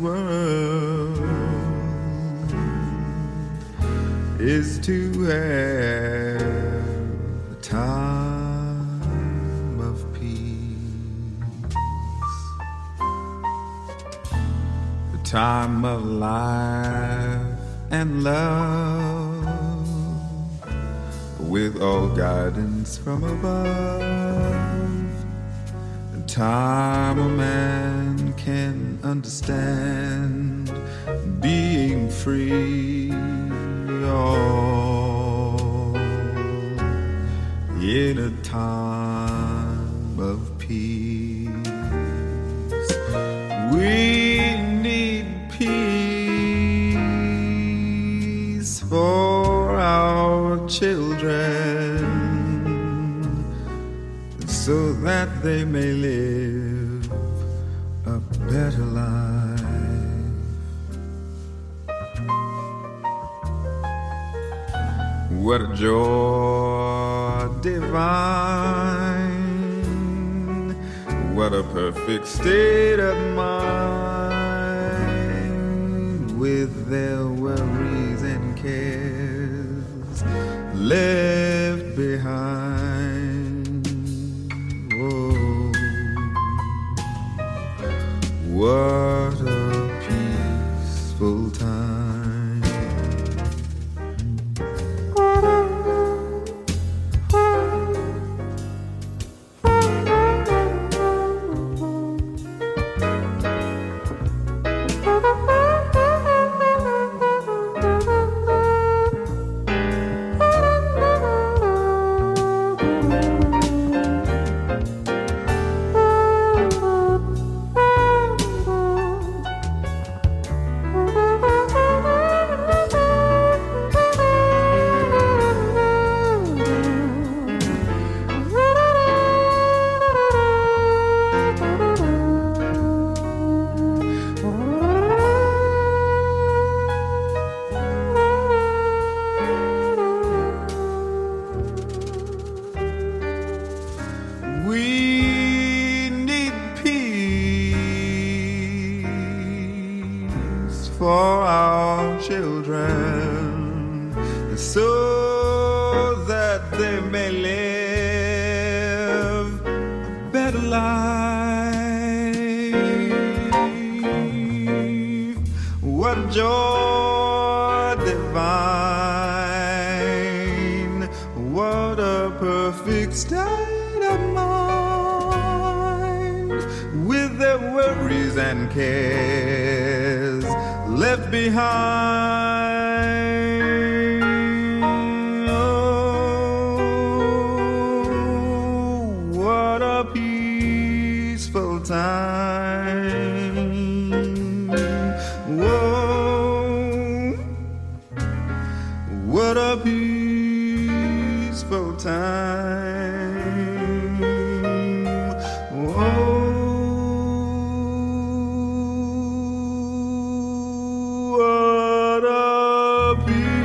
world is to have the time of peace, the time of life and love with all guidance from above. The time a man can understand being free. All in a time of peace. We need peace for our children so that they may live better life. What a joy divine. What a perfect state of mind What for our children. So that they may live a better life. What joy divine, what a perfect state of mind. With their worries and cares behind. Peaceful